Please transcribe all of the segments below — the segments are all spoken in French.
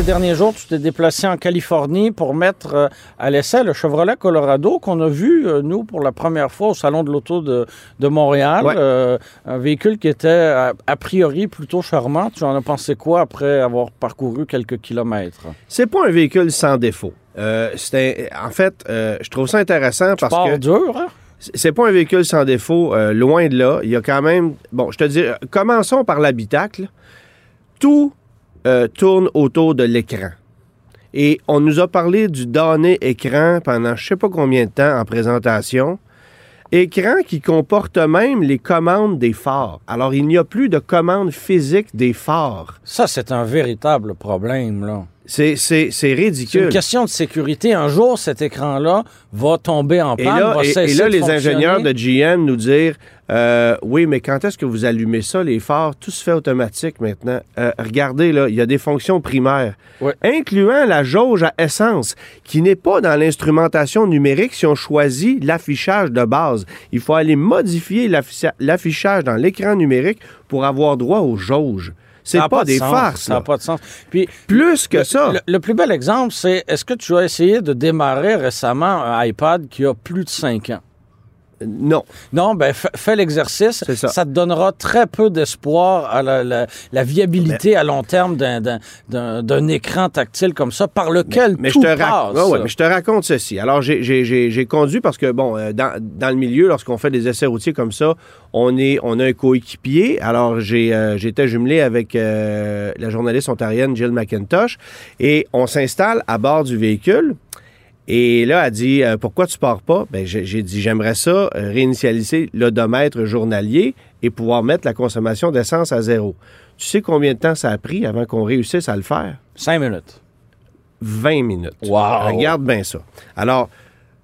Ces derniers jours, tu t'es déplacé en Californie pour mettre euh, à l'essai le Chevrolet Colorado qu'on a vu, euh, nous, pour la première fois au Salon de l'Auto de, de Montréal. Ouais. Euh, un véhicule qui était a, a priori plutôt charmant. Tu en as pensé quoi après avoir parcouru quelques kilomètres? C'est pas un véhicule sans défaut. Euh, en fait, euh, je trouve ça intéressant parce Part que dur, hein? c'est pas un véhicule sans défaut, euh, loin de là. Il y a quand même. Bon, je te dis, commençons par l'habitacle. Tout euh, tourne autour de l'écran. Et on nous a parlé du donné écran pendant je sais pas combien de temps en présentation. Écran qui comporte même les commandes des phares. Alors, il n'y a plus de commandes physiques des phares. Ça, c'est un véritable problème, là. C'est, c'est, c'est C'est ridicule. une question de sécurité. Un jour, cet écran-là va tomber en Et panne, là, va et- là, de les fonctionner. ingénieurs de GM nous dire euh, Oui, mais quand est-ce que vous allumez ça, les phares? Tout se fait automatique maintenant. Euh, regardez, là, il y a des fonctions primaires, Ouais. incluant la jauge à essence, qui n'est pas dans l'instrumentation numérique si on choisit l'affichage de base. Il faut aller modifier l'afficha- l'affichage dans l'écran numérique pour avoir droit aux jauges. C'est pas, de des sens. farces. Ça n'a pas de sens. Puis, Plus que ça. Le, le plus bel exemple, c'est est-ce que tu as essayé de démarrer récemment un iPad qui a plus de 5 ans? Non. Non, ben fa- fais l'exercice. C'est ça. te donnera très peu d'espoir à la, la- la viabilité à long terme d'un- écran tactile comme ça, par lequel Mais tout je te, passe. ouais, mais je te raconte ceci. Alors, j'ai- conduit parce que, bon, euh, dans, dans le milieu, lorsqu'on fait des essais routiers comme ça, on, est, on a un coéquipier. Alors, euh, j'étais jumelé avec euh, la journaliste ontarienne Jill McIntosh et on s'installe à bord du véhicule. Et là, elle dit euh, Pourquoi tu pars pas? Ben, J'ai dit J'aimerais ça euh, réinitialiser l'odomètre journalier et pouvoir mettre la consommation d'essence à zéro. Tu sais combien de temps ça a pris avant qu'on réussisse à le faire? 5 minutes. 20 minutes. Wow. Regarde bien ça. Alors,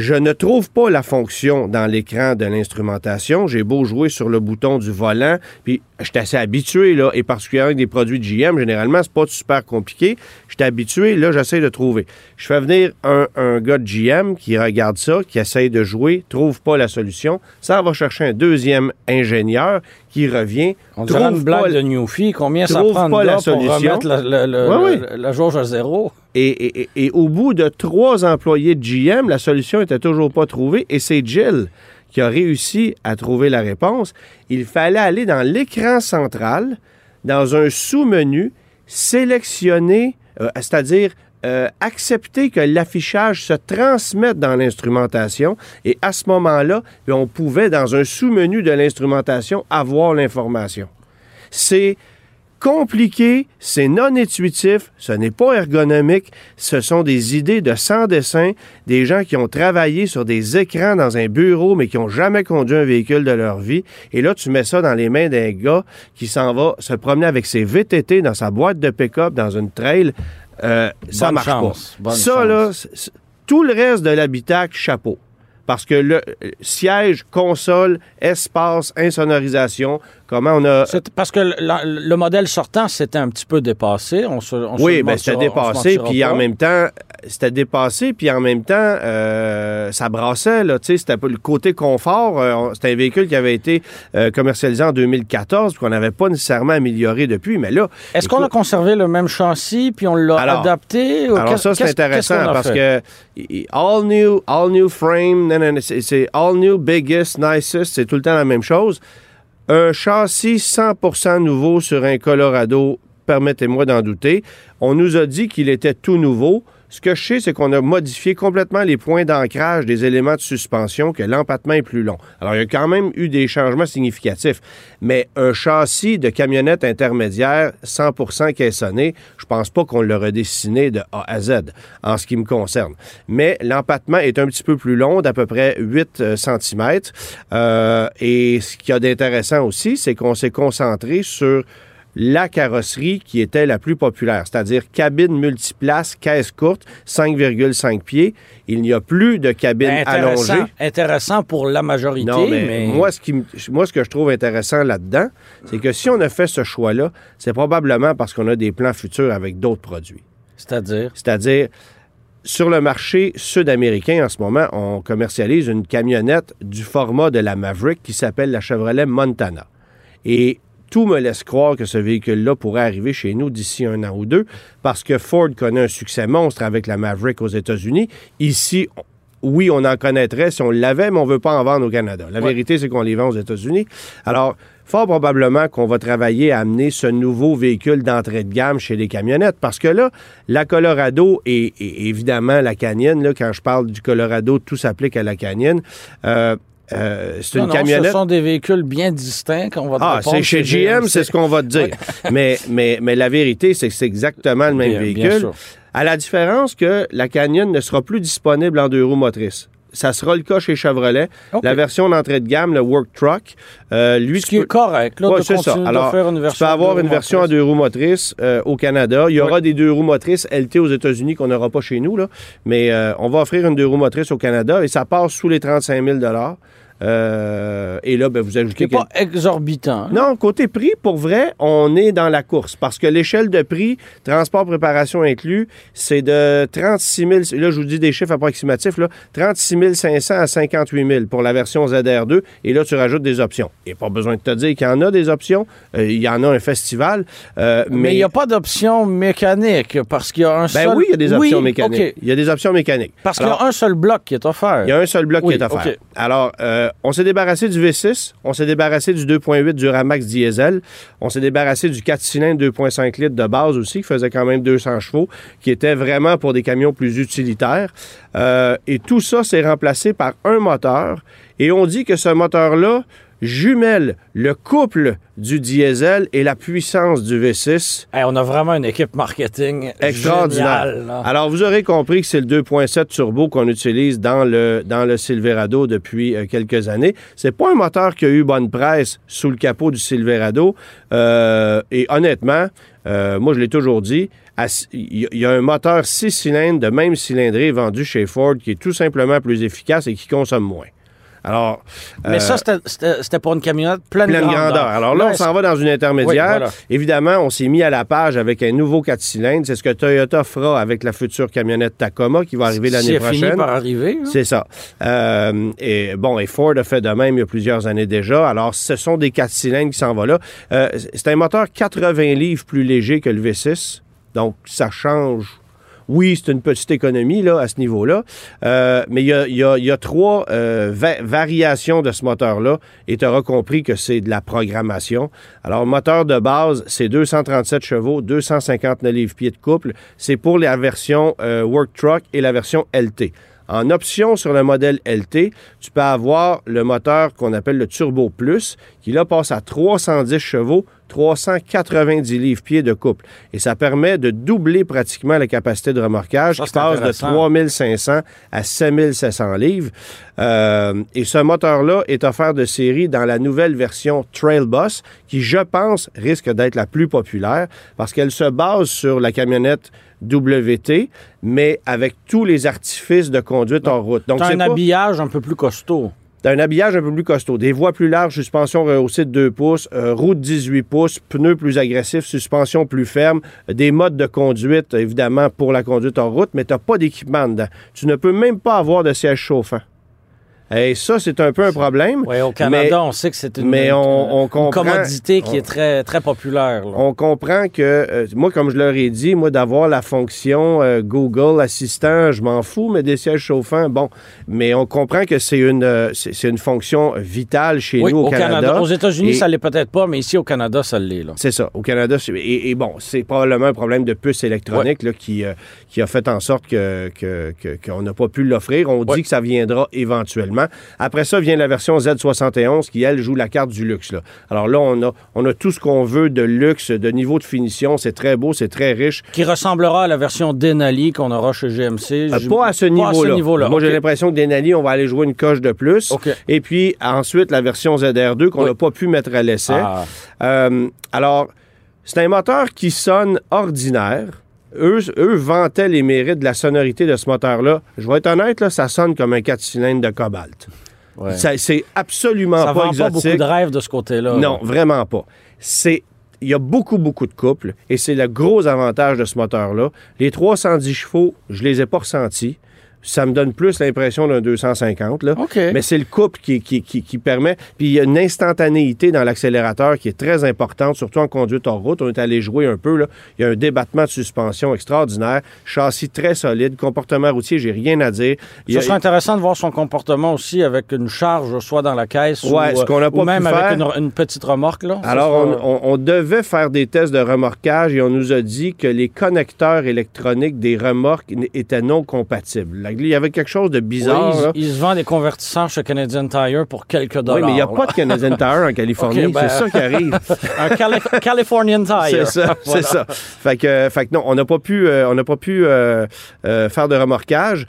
je ne trouve pas la fonction dans l'écran de l'instrumentation. J'ai beau jouer sur le bouton du volant, puis je suis assez habitué, là, et particulièrement avec des produits de GM, généralement, c'est pas super compliqué. Je suis habitué, là, j'essaie de trouver. Je fais venir un, gars de GM qui regarde ça, qui essaye de jouer, trouve pas la solution. Ça va chercher un deuxième ingénieur qui revient. On trouve une blague pas- de Newfie. Combien ça prend pas la pour remettre la, la- la- Ouais, la- la jauge à zéro? Et, et- et- et au bout de trois employés de GM, la solution était toujours pas trouvée et c'est Jill qui a réussi à trouver la réponse. Il fallait aller dans l'écran central, dans un sous-menu, sélectionner, euh, c'est-à-dire euh, accepter que l'affichage se transmette dans l'instrumentation et à ce moment-là, puis on pouvait, dans un sous-menu de l'instrumentation, avoir l'information. C'est compliqué, c'est non intuitif, ce n'est pas ergonomique, ce sont des idées de sans dessin, des gens qui ont travaillé sur des écrans dans un bureau mais qui n'ont jamais conduit un véhicule de leur vie. Et là, tu mets ça dans les mains d'un gars qui s'en va se promener avec ses VTT dans sa boîte de pick-up dans une trail. Euh, ça Bonne marche chance, pas. ça, chance. là, tout le reste de l'habitacle, chapeau. Parce que le euh, siège, console, espace, insonorisation, comment on a... Parce que le, modèle sortant, c'était un petit peu dépassé. On se, on se Oui, le ben c'était dépassé, puis en même temps, c'était dépassé, puis en même temps, euh, ça brassait, là, c'était le côté confort, euh, c'était un véhicule qui avait été euh, commercialisé en 2014, puis qu'on n'avait pas nécessairement amélioré depuis, mais là... Est-ce qu'on a conservé le même châssis puis on l'a adapté? ou Alors ça, c'est intéressant parce que all new, all new frame, c'est all new, biggest, nicest, c'est tout le temps la même chose. Un châssis 100% nouveau sur un Colorado, permettez-moi d'en douter. On nous a dit qu'il était tout nouveau. Ce que je sais, c'est qu'on a modifié complètement les points d'ancrage des éléments de suspension, que l'empattement est plus long. Alors, il y a quand même eu des changements significatifs. Mais un châssis de camionnette intermédiaire 100% caissonné, je pense pas qu'on l'a redessiné de A à Z, en ce qui me concerne. Mais l'empattement est un petit peu plus long, d'à peu près 8 cm. et ce qu'il y a d'intéressant aussi, c'est qu'on s'est concentré sur la carrosserie qui était la plus populaire, c'est-à-dire cabine multiplace, caisse courte, 5,5 pieds. Il n'y a plus de cabine intéressant, allongée. Intéressant pour la majorité, Non, mais, mais, Moi, ce qui, moi, ce que je trouve intéressant là-dedans, c'est que si on a fait ce choix-là, c'est probablement parce qu'on a des plans futurs avec d'autres produits. c'est-à-dire? C'est-à-dire, sur le marché sud-américain, en ce moment, on commercialise une camionnette du format de la Maverick qui s'appelle la Chevrolet Montana. Et tout me laisse croire que ce véhicule-là pourrait arriver chez nous d'ici un an ou deux, parce que Ford connaît un succès monstre avec la Maverick aux États-Unis. Ici, oui, on en connaîtrait si on l'avait, mais on ne veut pas en vendre au Canada. La vérité, c'est qu'on les vend aux États-Unis. Alors, fort probablement qu'on va travailler à amener ce nouveau véhicule d'entrée de gamme chez les camionnettes, parce que là, la Colorado et, et évidemment la Canyon, là, quand je parle du Colorado, tout s'applique à la Canyon. Euh, euh, c'est une non, camionnette. Ce sont des véhicules bien distincts qu'on va te Ah, c'est chez GM, c'est ce qu'on va te dire. mais, mais, mais la vérité, c'est que c'est exactement le même Bien- bien véhicule. sûr. À la différence que la Canyon ne sera plus disponible en deux roues motrices. Ça sera le cas chez Chevrolet. La version d'entrée de gamme, le Work Truck, euh, lui, Ce qui est peux- correct, là, Ouais, c'est ça. Alors, de faire une tu peux avoir une version à deux roues motrices euh, au Canada. Il y aura des deux roues motrices LT aux États-Unis qu'on n'aura pas chez nous, là. mais euh, on va offrir une deux roues motrices au Canada et ça passe sous les 35 000 euh, Et là, ben, vous ajoutez... n'est pas exorbitant. hein? Non, côté prix, pour vrai, on est dans la course parce que l'échelle de prix, transport, préparation inclus, c'est de 36 000, là je vous dis des chiffres approximatifs, là, 36 500 à 58 000 pour la version ZR2 et là tu rajoutes des options. Il n'y a pas besoin de te dire qu'il y en a des options, Euh, il y en a un festival, euh, mais... Il n'y a pas d'option mécanique parce qu'il y a un Ben seul... oui, il y a des options Oui, mécaniques. Il y a des options mécaniques. Parce qu'il y a un seul bloc qui est offert. il y a un seul bloc Oui, qui est offert. Alors, euh, on s'est débarrassé du V6, on s'est débarrassé du 2.8 du Ramax diesel, on s'est débarrassé du 4 cylindres 2.5 litres de base aussi, qui faisait quand même 200 chevaux, qui était vraiment pour des camions plus utilitaires. Euh, et tout ça s'est remplacé par un moteur. Et on dit que ce moteur-là jumelle le couple du diesel et la puissance du V6. Hey, on a vraiment une équipe marketing Extraordinaire. géniale. Alors, vous aurez compris que c'est le 2.7 turbo qu'on utilise dans le, dans le Silverado depuis euh, quelques années. C'est pas un moteur qui a eu bonne presse sous le capot du Silverado. Euh, et honnêtement, euh, moi, je l'ai toujours dit, à- il y, il y a un moteur 6 cylindres de même cylindrée vendu chez Ford qui est tout simplement plus efficace et qui consomme moins. Alors, Mais euh, ça, c'était- c'était pour une camionnette pleine, pleine grandeur. grandeur. Alors là, on s'en va dans une intermédiaire. Oui, voilà. Évidemment, on s'est mis à la page avec un nouveau 4 cylindres. C'est ce que Toyota fera avec la future camionnette Tacoma qui va arriver l'année C'est fini prochaine. par arriver. hein. C'est ça. Euh, et bon, et Ford a fait de même il y a plusieurs années déjà. Alors, ce sont des 4 cylindres qui s'en vont là. Euh, c'est un moteur 80 livres plus léger que le V6. Donc, ça change. Oui, c'est une petite économie là, à ce niveau-là. Euh, mais il y a, trois euh, va- variations de ce moteur-là. Et tu auras compris que c'est de la programmation. Alors, moteur de base, c'est 237 chevaux, 259 livres-pieds de couple. C'est pour la version euh, Work Truck et la version LT. En option sur le modèle LT, tu peux avoir le moteur qu'on appelle le Turbo Plus, qui là passe à 310 chevaux, 390 livres-pieds de couple. Et ça permet de doubler pratiquement la capacité de remorquage, Ça, qui passe de intéressant. 3500 à 7700 livres. Euh, et ce moteur-là est offert de série dans la nouvelle version Trail Bus, qui, je pense, risque d'être la plus populaire parce qu'elle se base sur la camionnette WT, mais avec tous les artifices de conduite en route. Donc, c'est un pas- habillage un peu plus costaud. Un habillage un peu plus costaud, des voies plus larges, suspension rehaussée de 2 pouces, euh, roue de 18 pouces, pneus plus agressifs, suspension plus ferme, des modes de conduite, évidemment, pour la conduite en route, mais t'as pas d'équipement dedans. Tu ne peux même pas avoir de siège chauffant. Et ça, c'est un peu un problème. Oui, au Canada, on sait que c'est une, mais on- on une comprend- commodité qui on- est très, très populaire. là. On comprend que, euh, moi, comme je leur ai dit, moi, d'avoir la fonction euh, Google Assistant, je m'en fous, mais des sièges chauffants, bon. Mais on comprend que c'est une, euh, c'est une fonction vitale chez Oui, nous au, Canada. Aux États-Unis, ça l'est peut-être pas, mais ici au Canada, ça l'est. là. C'est ça. Au Canada, c'est- et, et bon, c'est probablement un problème de puce électronique là, qui, qui a fait en sorte que, que- que- qu'on n'a pas pu l'offrir. On Ouais. dit que ça viendra éventuellement. Après ça vient la version Z71 qui, elle, joue la carte du luxe. là. Alors là, on a, on a tout ce qu'on veut de luxe, de niveau de finition. C'est très beau, c'est très riche. Qui ressemblera à la version Denali qu'on aura chez GMC. Euh, pas à ce niveau-là. Moi, j'ai l'impression que Denali, on va aller jouer une coche de plus. Et puis, ensuite, la version ZR2 qu'on Oui. n'a pas pu mettre à l'essai. Ah. Euh, alors, C'est un moteur qui sonne ordinaire. Eux, eux vantaient les mérites de la sonorité de ce moteur-là. Je vais être honnête, là, ça sonne comme un 4 cylindres de cobalt. Ouais. C'est absolument Ça pas vend pas exotique. beaucoup de rêves de ce côté-là. Non, vraiment pas. C'est il y a beaucoup, beaucoup de couples et c'est le gros avantage de ce moteur-là. Les 310 chevaux, je les ai pas ressentis. Ça me donne plus l'impression d'un 250. Là. OK. Mais c'est le couple qui, qui, qui- qui permet. Puis il y a une instantanéité dans l'accélérateur qui est très importante, surtout en conduite hors route. On est allé jouer un peu. Là. Il y a un débattement de suspension extraordinaire, châssis très solide, comportement routier, j'ai rien à dire. Il Ce a- serait intéressant de voir son comportement aussi avec une charge, soit dans la caisse Ouais, ou, ce qu'on a ou même avec une, une petite remorque. Là. Ça Alors, sera- on, on- on devait faire des tests de remorquage et on nous a dit que les connecteurs électroniques des remorques étaient non compatibles. Il y avait quelque chose de Oui, bizarre. il, là. il se vend des convertissants chez Canadian Tire pour quelques Oui, dollars. mais il n'y a là. pas de Canadian Tire en Californie. Ben- C'est ça qui arrive. Un Cali- Californian Tire. C'est ça, Voilà. c'est ça. Fait que, fait que non, on n'a pas pu, euh, on n'a pas pu euh, euh, faire de remorquage.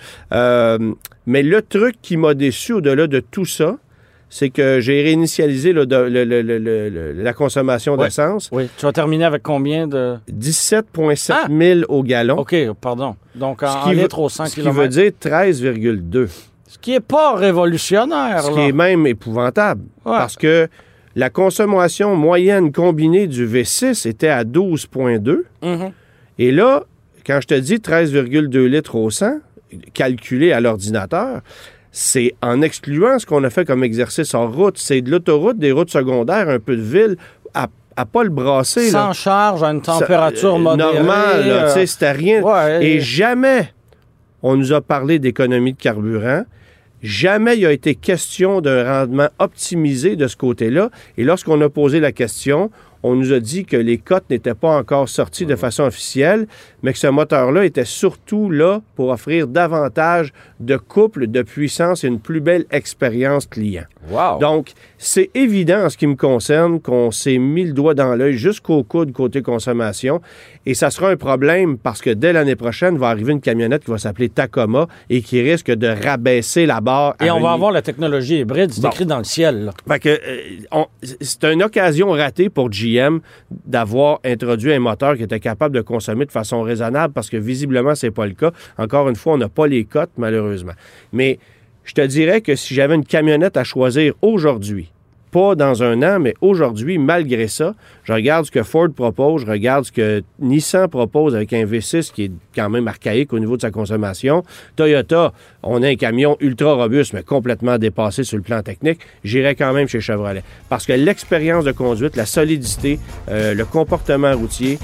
Mais le truc qui m'a déçu au-delà de tout ça, c'est que j'ai réinitialisé le- le- le- la consommation Ouais. d'essence. Oui, tu vas terminer avec combien de... 17,7 Ah! 000 au gallon. OK, pardon. Donc, en, litres au 100 Ce qui veut dire 13,2. Ce qui n'est pas révolutionnaire. Ce là. qui est même épouvantable. Ouais. Parce que la consommation moyenne combinée du V6 était à 12,2. Mhm. Et là, quand je te dis 13,2 litres au 100, calculé à l'ordinateur, c'est en excluant ce qu'on a fait comme exercice en route. C'est de l'autoroute, des routes secondaires, un peu de ville, à, à pas le brasser. là. Sans charge, à une Ça- température euh, modérée. Là, euh, sais, c'était rien. ouais, Et et- jamais on nous a parlé d'économie de carburant. Jamais il a été question d'un rendement optimisé de ce côté-là. Et lorsqu'on a posé la question, on nous a dit que les cotes n'étaient pas encore sorties de façon officielle, mais que ce moteur-là était surtout là pour offrir davantage de couple, de puissance et une plus belle expérience client. Wow. Donc, c'est évident en ce qui me concerne qu'on s'est mis le doigt dans l'œil jusqu'au coude côté consommation. Et ça sera un problème parce que dès l'année prochaine, va arriver une camionnette qui va s'appeler Tacoma et qui risque de rabaisser la barre. Et on va avoir la technologie hybride, c'est Bon. écrit dans le ciel. euh, c'est une occasion ratée pour GM d'avoir introduit un moteur qui était capable de consommer de façon raisonnable parce que visiblement, c'est pas le cas. Encore une fois, on n'a pas les cotes, malheureusement. Mais je te dirais que si j'avais une camionnette à choisir aujourd'hui, pas dans un an, mais aujourd'hui, malgré ça, je regarde ce que Ford propose, je regarde ce que Nissan propose avec un V6 qui est quand même archaïque au niveau de sa consommation. Toyota, on a un camion ultra robuste, mais complètement dépassé sur le plan technique. J'irais quand même chez Chevrolet. Parce que l'expérience de conduite, la solidité, euh, le comportement routier,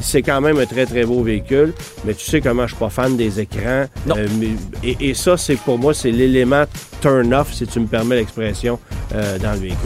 c'est quand même un très, très beau véhicule. Mais tu sais comment je suis pas fan des écrans. Non. Euh, mais- et, et ça, c'est pour moi, c'est l'élément turn-off, si tu me permets l'expression, euh, dans le véhicule.